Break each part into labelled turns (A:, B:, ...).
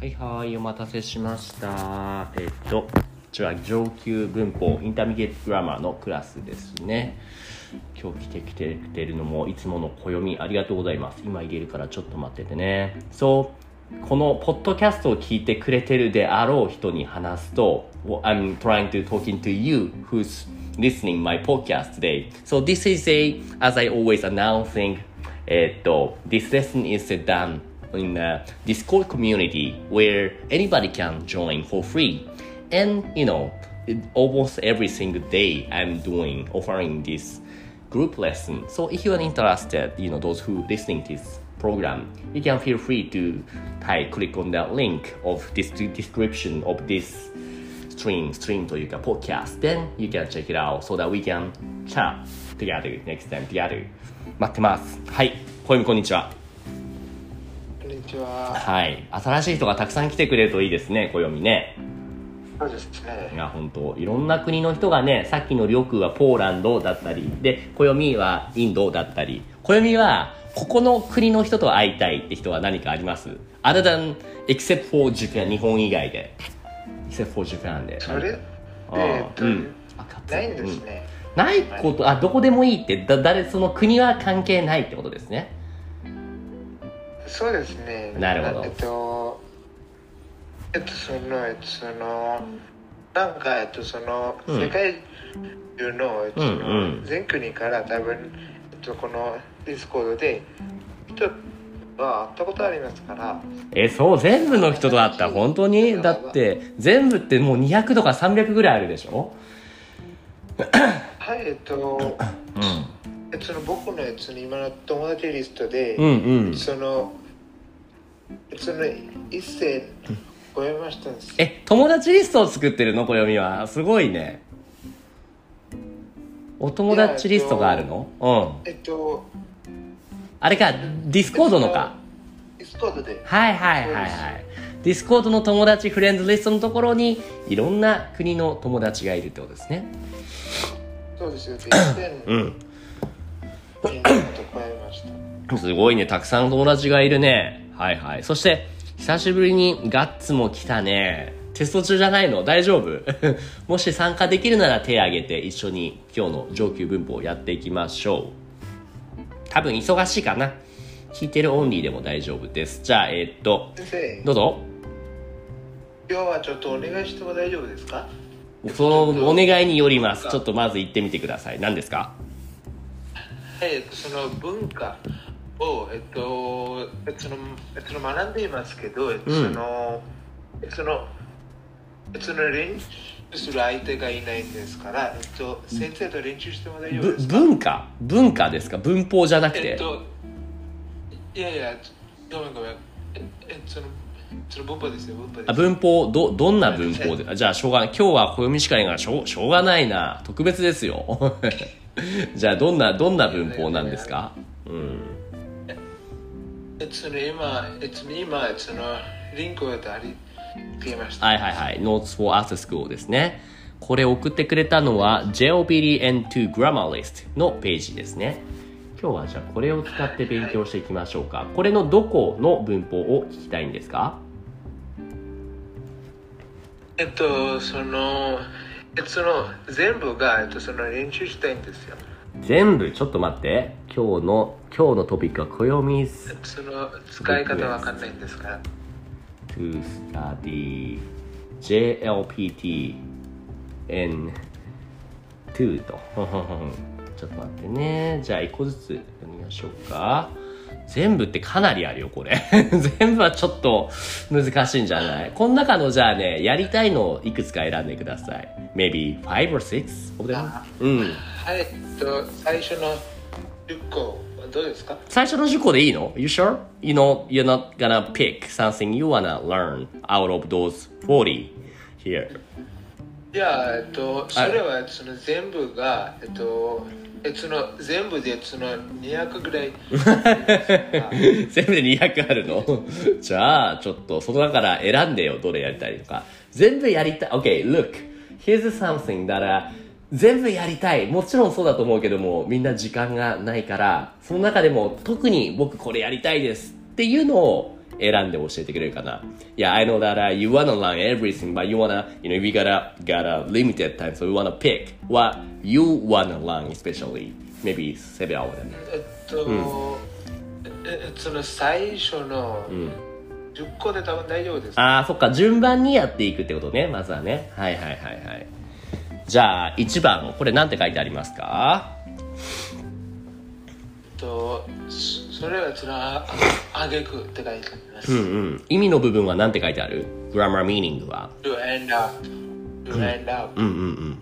A: はいはい、お待たせしました。えっと、こちら上級文法 intermediate grammar のクラスですね。今日来てきてくれるのもいつもの暦ありがとうございます。今入れるからちょっと待っててね。そう、このポッドキャストを聞いてくれてるであろう人に話すと、I'm trying to talking to you who's listening my podcast today. So this is a, as I always announcing, えっと、this lesson is done in a Discord community where anybody can join for free. And, you know, it- almost every single day I'm doing, offering this group lesson. So if you are interested, you know, those who listening to this program, you can feel free to type, click on that link of this de- description of this stream, stream というか podcast. Then you can check it out so that we can chat together next time together. 待ってます。はい。小読こんにちは。
B: ちは。
A: はい。新しい人がたくさん来てくれるといいですね、暦ね。
B: そうですね
A: い。や、本当いろんな国の人がね、さっきのりょうくはポーランドだったり、で、暦はインドだったり、暦はここの国の人と会いたいって人は何かあります ?other than, except for Japan, 日本以外で。except for Japan で。
B: それ？えっと
A: ーうん。
B: ないんですね。
A: ないこと、あ、どこでもいいって、だ、誰、その国は関係ないってことですね。
B: そうですね。
A: なるほど
B: えっと、えっと、その、えっと、その、なんか、えっと、その、
A: うん
B: 世界中の、えっと、そ
A: うんうん
B: の、全国から多分、えっと、この Discord で、人は会ったことありますから、
A: え、そう、全部の人と会った？本当に？だって、全部ってもう200とか300ぐらいあるでしょ？
B: はい、えっと、
A: うん。
B: えっと、その僕の、えっと、その今の友達リストで、
A: うんうん。
B: その、その一千超えましたんです。
A: え、友達リストを作ってるの？暦は。すごいね。お友達リストがあるの？うん。
B: えっと、
A: あれか、ディスコードのか？
B: ディスコードで。
A: はいはいはいはい。ディスコードの友達フレンドリストのところに、いろんな国の友達がいるってことですね。
B: そうですよ。で、1000
A: うん。すごいね。たくさん友達がいるね。はいはい。そして、久しぶりにガッツも来たね。テスト中じゃないの？大丈夫？もし参加できるなら手を挙げて一緒に今日の上級文法をやっていきましょう。多分忙しいかな。聞いてるオンリーでも大丈夫です。じゃあ、えーっと、どうぞ。
B: 今日はちょっとお願いしても大丈夫ですか？
A: そのお願いによります。ちょっとまず言ってみてください。何ですか？
B: はい、えっと、その文化を、えっと、えっと、その、えっと、学んでいますけど、えっと、
A: うん。
B: その、えっとその、えっと、その練習する相手がいないんですから、えっと、先生と練習しても大丈夫
A: ぶ
B: ですか？
A: 文化？文化ですか？文法じゃなくて？
B: えっと、いやいや、ごめんごめん。え、えその、その文法ですよ、文法です。
A: あ文法？どどんな文法で？あじゃあしょうがない今日は暦しかないからしょうしょうがないな。特別ですよ じゃあどんなどんな文法なんですか？うん。
B: えっと、その今、えっと、今、その、リンクをあり、ていました。
A: はいはいはい。Notes for After School ですね。これ送ってくれたのは JLPDN2 Grammar List のページですね。今日はじゃあこれを使って勉強していきましょうか。これのどこの文法を聞きたいんですか？
B: えっと、その、えっと、その、全部が、えっと、その練習したいんですよ。
A: 全部？ちょっと待って今日の今日のトピックは暦
B: えっと、その、使い方わかんないんですか？ら。
A: to study JLPT N2 と。ちょっと待ってね。じゃあ一個ずつ読みましょうか。全部ってかなりあるよ、これ。全部はちょっと難しいんじゃない？この中のじゃあね、やりたいのをいくつか選んでください。maybe five or? うん。
B: はい、えっと、最初の10個どうですか？
A: 最初の10個でいいの ?You sure? You know, you're not gonna pick something you wanna learn out of those 40 here.
B: いや、えっと、それはその全部が、えっと、えその全部でその200ぐらい。
A: 全部で200あるの？じゃあ、ちょっと、その中から選んでよ、どれやりたいのか。全部やりたい。OK, look. Here's something that、uh, 全部やりたい。もちろんそうだと思うけども、みんな時間がないから、その中でも特に僕これやりたいですっていうのを選んで教えてくれるかな。Yeah, I know that、uh, you wanna learn everything, but you wanna, you know, we gotta, got a limited time, so we wanna pick what you wanna learn especially. Maybe several of them.
B: えっと、えその最初の10個で多分大丈夫です。
A: ああ、そっか、順番にやっていくってことね、まずはね。はいはいはいはい。じゃあ、1番、これなんて書いてありますか
B: えっと、そそれはそのああげくって書いてあります。
A: うんうん。意味の部分はなんて書いてある ?grammar meaning は
B: ？to end up, to end up.
A: うんうんうん。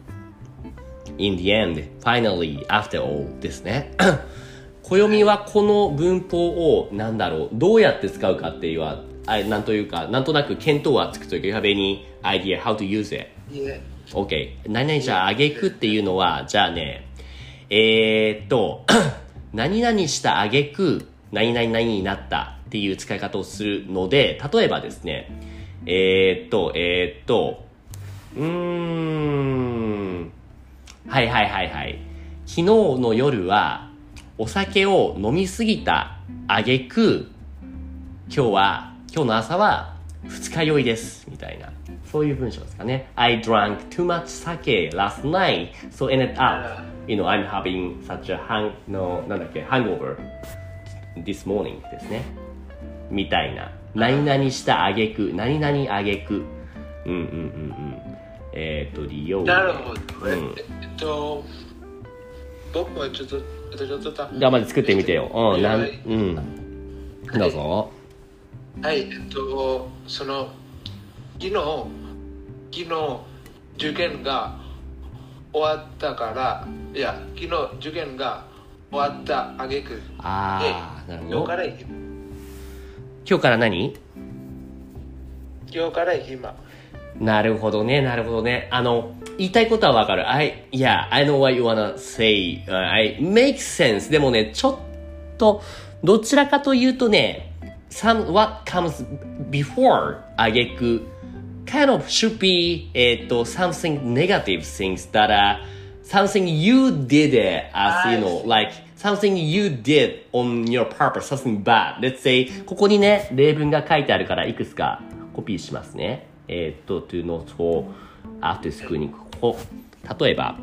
A: in the end, finally, after all ですね。暦はこの文法を、なんだろう、どうやって使うかっていうは、あなんというか、なんとなく見当はつくというか、you have any idea how to use it?
B: Yeah.
A: OK。何々じゃあ、あげくっていうのは、じゃあね、えー、っと、何々したあげく、何々々になったっていう使い方をするので、例えばですね、えー、っと、えー、っと、うーん、はいはいはいはい。昨日の夜は、お酒を飲みすぎたあげく、今日は、今日の朝は二日酔いです。みたいな。そういう文章ですかね。I drank too much sake last night, so ended up, you know, I'm having such a hang, no, なんだっけ、hangover this morning ですね。みたいな。何々したあげく、何々あげく。うんうんうんうん。えっ、と、利用。
B: なるほど。
A: うん
B: ええっと、僕はちょっと、えっとちょっとた
A: じゃあまず作ってみてよ。うん、なん、
B: はい
A: うん。どうぞ。
B: はい、えっと、その、昨日、昨日、受験が終わったから、いや、昨日、受験が終わったあげく、
A: あー、なるほど
B: 今日か。ら今
A: 今日から何
B: 今日から今。
A: なるほどね、なるほどね。あの、言いたいことはわかる。I, yeah, I know what you wanna say.、Uh, I make sense. でもね、ちょっと、どちらかというとね、some, what comes before あげく kind of should be, えっと、something negative things that are something you did it as, you know, like something you did on your purpose, something bad. Let's say, ここにね、例文が書いてあるから、いくつかコピーしますね。えっと、to not for after school に、ここ、例えば、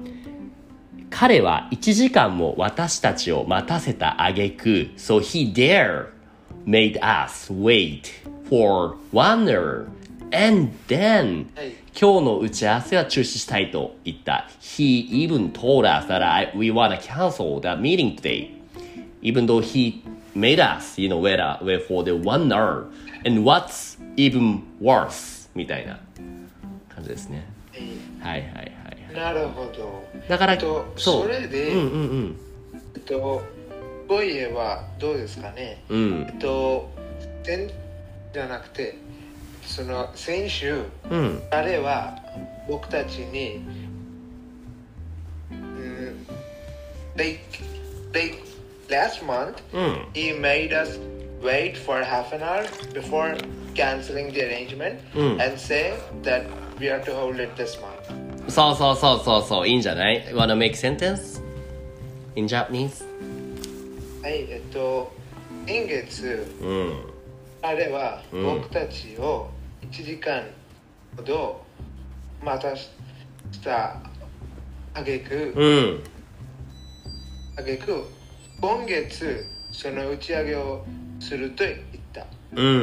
A: 彼は1時間も私たちを待たせた挙句 so he dare made us wait for one hour and then
B: はい
A: 今日の打ち合わせは中止したいと言った。He even told us that I, we wanna cancel the meeting today. Even though he made us, you know, wait, uh, wait for the one hour. And what's even worse? みたいな感じですね。はいはいはい。
B: なるほど。
A: だから
B: えっと、
A: そう
B: それで、
A: うんうんうん。
B: えっと、ボイエはどうですかね
A: うん
B: えっと、先じゃなくて、その先週、
A: うん。
B: 彼は僕たちに、うん、they, they, last month,
A: うん。
B: he made us wait for half an hour before canceling the arrangement
A: Mm.
B: and say that we are to hold it this month.
A: そうそうそうそうそう、いいんじゃない ?Wanna make sentence? In Japanese?
B: はい、えっと、先月、
A: うん。
B: 彼は
A: うん
B: 僕たちを 1時間ほど待たしたあげく、
A: うん。
B: あげく今月その打ち上げをすると言った
A: うんうんう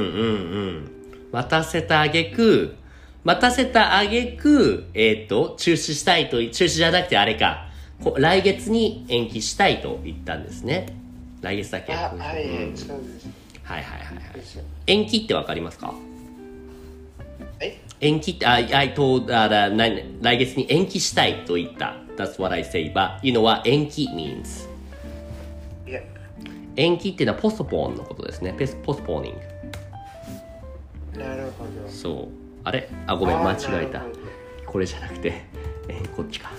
A: ん。待たせたあげく、待たせたあげく、えっ、と、中止したいと、中止じゃなくてあれか、こ来月に延期したいと言ったんですね。来月だけ？
B: あはい、
A: うん
B: そうです
A: はいはいはいはい。
B: ですよ
A: 延期ってわかりますか？
B: はい
A: 延期って、I, told, uh, な来月に延期したいと言った。That's what I say. But, you know what? 延期 means? 延期っていうのはポストポーンのことですね。ペスポストポーニング
B: なるほど。
A: そう。あれ？あごめん。間違えた。これじゃなくて、えーこっちか。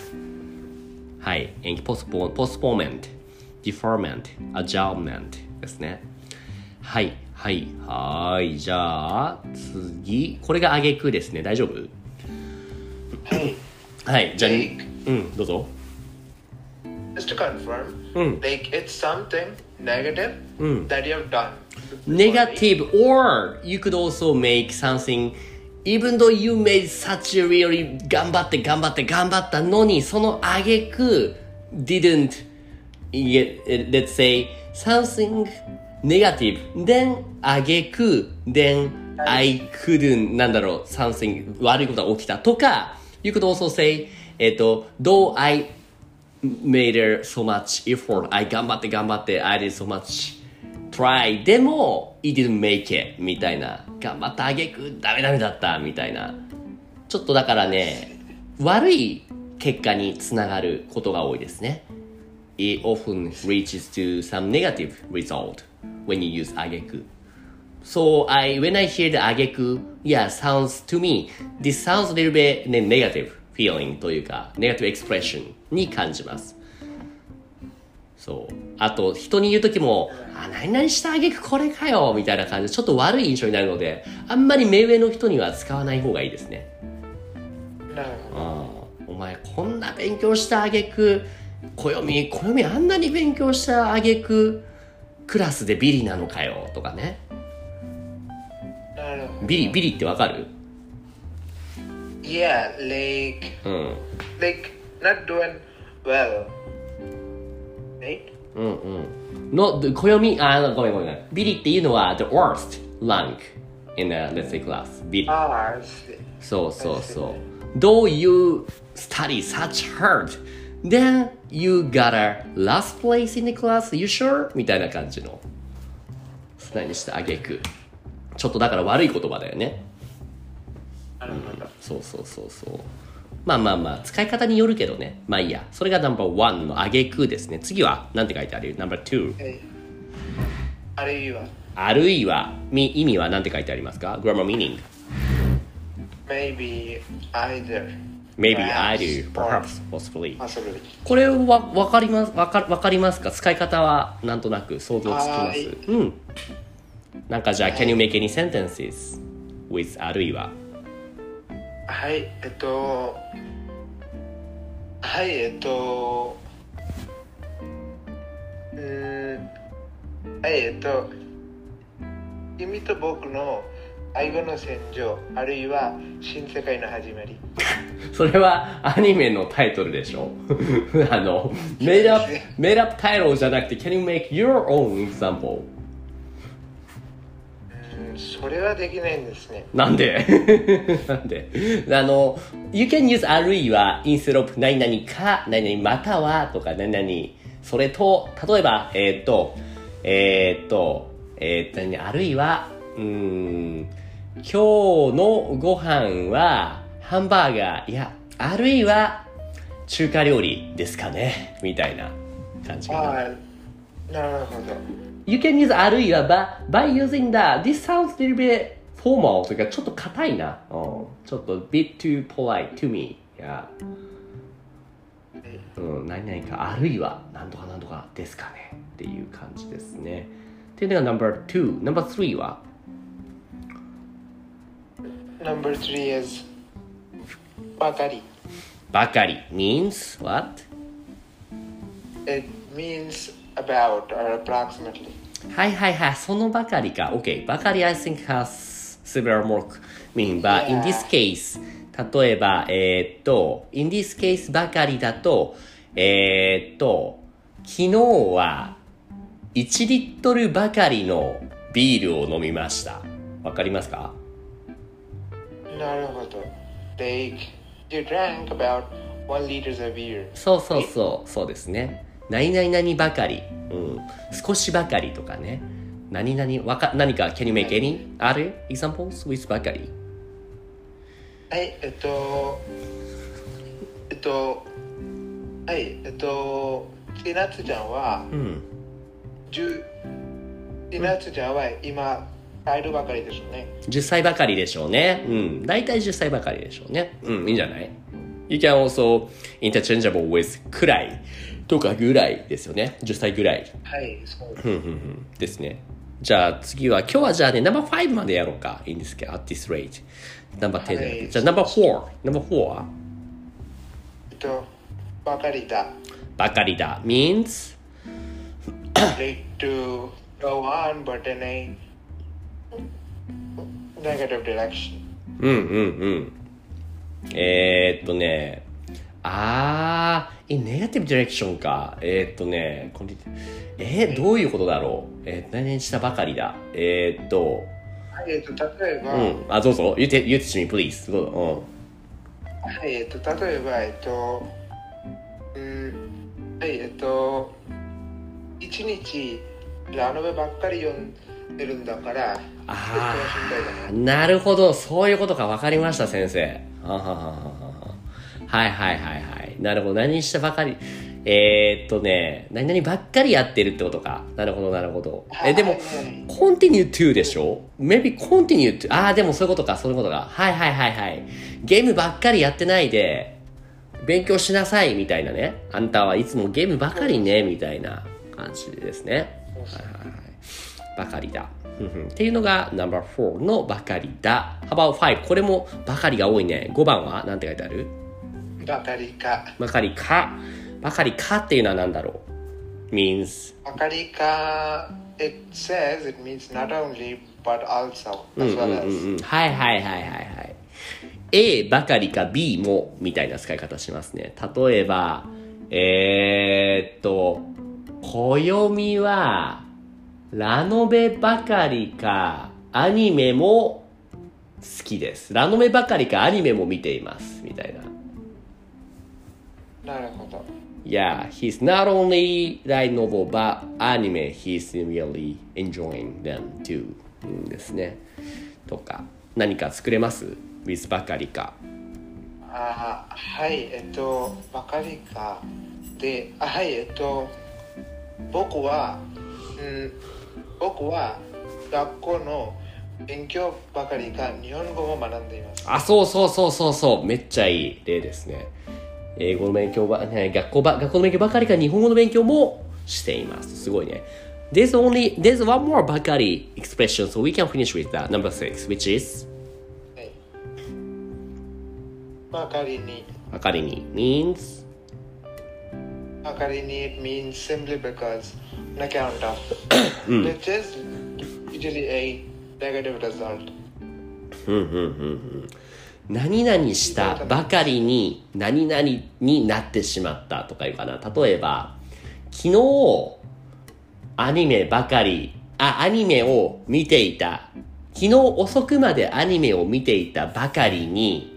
A: はい。延期。ポストポーンポストポーメントディフォーメントアジャーメントですね。はいはいはーいじゃあ次これが挙句ですね大丈夫
B: はい
A: はいじゃあうんどうぞ
B: just to confirm
A: うん
B: like it's something negative
A: うん
B: that you have done
A: negative or you could also make something even though you made such a really 頑張って頑張って頑張ったのにその挙句 didn't get let's say something ネガティブ。でん、あげく、でん、あいくるん、なんだろう、サンセン、悪いことが起きた。とか、you could also say, えっと、どう、あい、made so much effort. I 頑張って頑張って。I did so much try. でも、he didn't make it. みたいな。頑張ったあげく、ダメダメだった。みたいな。ちょっとだからね、悪い結果につながることが多いですね。It often reaches to some negative result when you use あげく So I when I hear the あげく yeah sounds to me this sounds a little bit ね negative feeling というか negative expression に感じますそう。あと、人に言うときも、あ、何々したあげくこれかよみたいな感じで、ちょっと悪い印象になるので、あんまり目上の人には使わない方がいいですね。
B: なるほど
A: お前こんな勉強したあげく、暦、暦あんなに勉強したあげく、クラスでビリなのかよとかね。ビリ、ビリってわかる
B: Yeah like
A: うん。
B: like not doing well right
A: うんうん。の、暦、あ、ごめんごめんごめん。ビリっていうのは the worst rank in a, let's say class. ビリ。
B: ah I see
A: そうそうそう。Though you study such hard, then you got a last place in the class, you sure? みたいな感じの。何してあげく。ちょっとだから悪い言葉だよね。
B: なるほど
A: そうそうそうそう。まあまあまあ、使い方によるけどね。まあいいや。それがナンバーワンのあげくですね。次は、なんて書いてある？ナンバー2。
B: はいあるいは
A: あるいは、み意味はなんて書いてありますか ?grammar meaning.
B: maybe either
A: Maybe
B: Perhaps
A: either, perhaps, possibly.
B: possibly
A: これはわかりますわかわかりますか？使い方はなんとなく想像つきま
B: はい。
A: すうん。なんかじゃあ、can you make any sentences with あるいは？
B: はいえっとはいえっとうーんはいえっと君と僕の愛語の戦場あるいは新世界の始まり。
A: それはアニメのタイトルでしょ？あの made up, made up title じゃなくて can you make your own example?
B: うーんそれはできないんですね。
A: なんで？なんで？あの You can use あるいは instead of 何々か何々またはとか何々それと例えばえーっとえーっとえーっと何？あるいはうーん今日のご飯はハンバーガー。いやあるいは中華料理ですかね。みたいな感じかな。
B: なるほど。
A: You can use あるいは by, by using the this sounds a little bit formal というかちょっと硬いな、うん、ちょっと bit too polite to me yeah うん、何々か。あるいは何とか何とかですかね。っていう感じですね。っていうのが No.2 No.3 は
B: Number three is ばかり
A: ばかり means what?
B: It means about or approximately
A: はいはいはい、そのばかりか。OK。ばかり I think has several more meaning, but in this case, 例えば、えーっと、in this case ばかりだと、えーっと、昨日は1リットルばかりのビールを飲みました。わかりますか
B: なるほど。Like you drank about one liters of beer?
A: そうそうそう、そうですね。何々々ばかり、うん、少しばかりとかね。何々、わか、何か、can you make any? other examples with ばかり。
B: はいえっとえっとはいえっとちなつちゃんは
A: うん。
B: 10夏じゃない今入るばかりですね
A: 10歳ばかりでしょうね。うん。大体10歳ばかりでしょうね。うん、いいんじゃない ?You can also interchangeable with くらいとかぐらいですよね。10歳ぐらい。
B: はいそう
A: うんうんうん。ですね。じゃあ次は、今日はじゃあね、ナンバー5までやろうか。いいんですけど、at this rate。ナンバー10じゃなくて。じゃあナンバー4。ナンバー4は
B: えっとばかりだ
A: ばかりだ。means?
B: ready to go on but in a negative direction
A: うんうんうん。えー、っとね、あー、in negative direction か。えー、っとね、えー、どういうことだろう？えー、何々したばかりだ。えー、っと、
B: はいえっと例えば、
A: うん。あ、どうぞ。言って、言ってしみ、please. どうぞ。
B: はい、えっと、例えば、えっと、うん、はい、えっと、一日、ラノベばっかり読んでるんだから、
A: あ
B: 心配だ
A: ー、なるほど。そういうことか。わかりました、先生。ははいはいはいはい。なるほど。何したばかり。えー、っとね、何々ばっかりやってるってことか。なるほど、なるほど。え、でも
B: はいはいはい
A: continue to でしょ ?maybe continue to. ああ、でもそういうことか、そういうことか。はいはいはいはい。ゲームばっかりやってないで、勉強しなさいみたいなね。あんたはいつもゲームばかりね、みたいな感じですね。はいはいはい。ばかりだ。っていうのが No.4 のばかりだ。How about 5? これもばかりが多いね。5番は？何て書いてある？
B: ばかりか。
A: ばかりか。ばかりかっていうのは何だろう ?means
B: ばかりか、it says it means not only but also
A: うん
B: as
A: うん
B: well as、
A: うんうんはいはいはいはいはい A ばかりか B もみたいな使い方しますね例えばえー、っと暦はラノベばかりかアニメも好きです。ラノベばかりかアニメも見ています。みたいな。
B: なるほど。
A: Yeah, he's not only light novel but anime he's really enjoying them too. うんですね。とか。何か作れます？With ばかりか。
B: あーはい、えっと、ばかりか。で、あはい、えっと、僕は、うん、僕は学校の勉強ばかりか日本語も学んでいます。
A: あそうそうそうそうそう。めっちゃいい例ですね。英語の勉強ば、ね、学校ば学校の勉強ばかりか日本語の勉強もしています。すごいね。There's only there's one more ばかり expression so we can finish with that. Number six which is?
B: はい。ばかりに、
A: ばかりに。Means
B: ばかりに it means simply because on account of which is usually a negative result.
A: うんうんうんうん何々したばかりに何々になってしまったとかいうかな。例えば昨日アニメばかりあアニメを見ていた。昨日遅くまでアニメを見ていたばかりに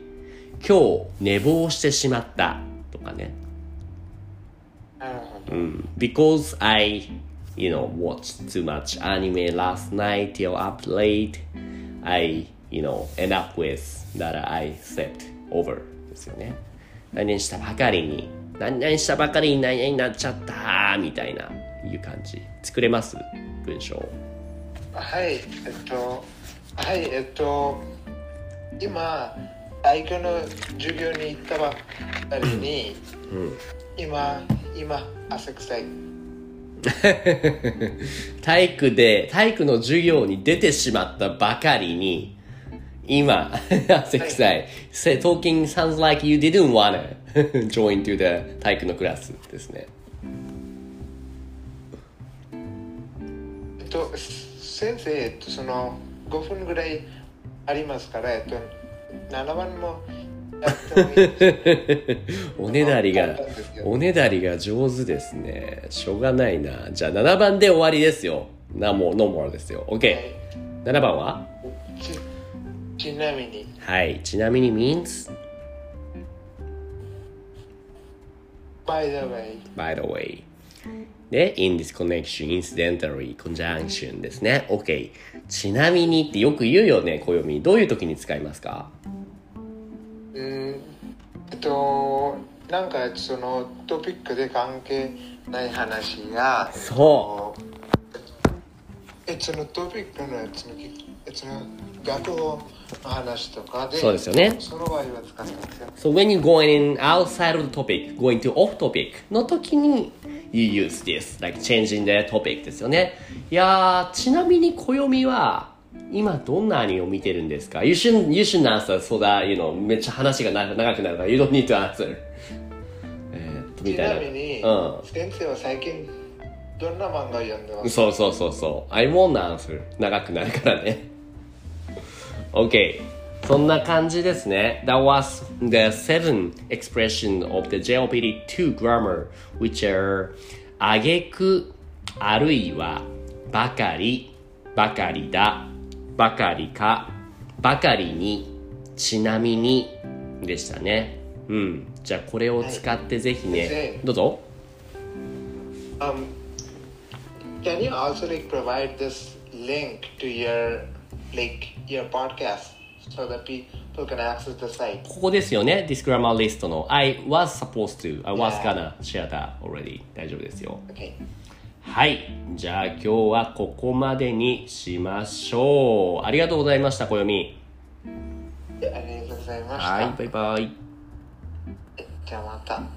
A: 今日寝坊してしまったとかね。Because I, you know, watched too much anime last night till up late, I, you know, end up with that I slept over ですよね。何々したばかりに、何々したばかりに何々になっちゃったみたいな、いう感じ。作れます文章。
B: はい、えっと、はい、えっと、今、体育の授業に行ったばっかりに、今、今、汗臭い。
A: 体育で、体育の授業に出てしまったばかりに、今、汗臭い。Say- Talking sounds like you didn't wanna join to the 体育のクラスですね。
B: えっと、先生、えっと、その5分ぐらいありますから、えっと、7番も
A: おねだりがおねだりが上手ですね。しょうがないな。じゃあ7番で終わりですよ。な、もう、ノーモアですよ。OK。7番は？
B: ちちなみに、
A: はい。ちなみに means,
B: by the way、
A: by the way. で、in this connection, incidentally, conjunction ですね。OK。ちなみにってよく言うよね、暦。どういう時に使いますか？
B: うん、えっと、なんかそのトピックで関係ない話が、
A: そ
B: えっいつのトピックのやつのいつの学語の話とかで
A: そうですよね
B: その場合は使ってますよ
A: So when you going in outside of the topic, going to off topic の時に you use this, like changing the topic ですよね。いやー、ちなみに暦は今どんなアニメを見てるんですか ?You shouldn't, you shouldn't answer so that, you know, めっちゃ話が長長くなるから You don't need to answer. えーっと、み
B: ち
A: たいな。
B: なみに、
A: うん。
B: 先生は最近どんな漫画読んでます
A: そうそうそうそう。I won't answer. 長くなるからね。OK。そんな感じですね。That was the seven expression of the JLPD2 grammar, which are あげく、あるいは、ばかり、ばかりだ、ばかりか、ばかりに、ちなみに、でしたね。うん。じゃあこれを使ってぜひね、
B: はい
A: どうぞ。
B: Um, can you also like provide this link to your like your podcast so that people can access the site?
A: ここですよね。This grammar list の I was supposed to, I was gonna share that already. 大丈夫ですよ。
B: Okay.
A: はい。じゃあ今日はここまでにしましょう。ありがとうございました、暦。
B: ありがとうございました。
A: はい、バイバイ。
B: じゃあまた。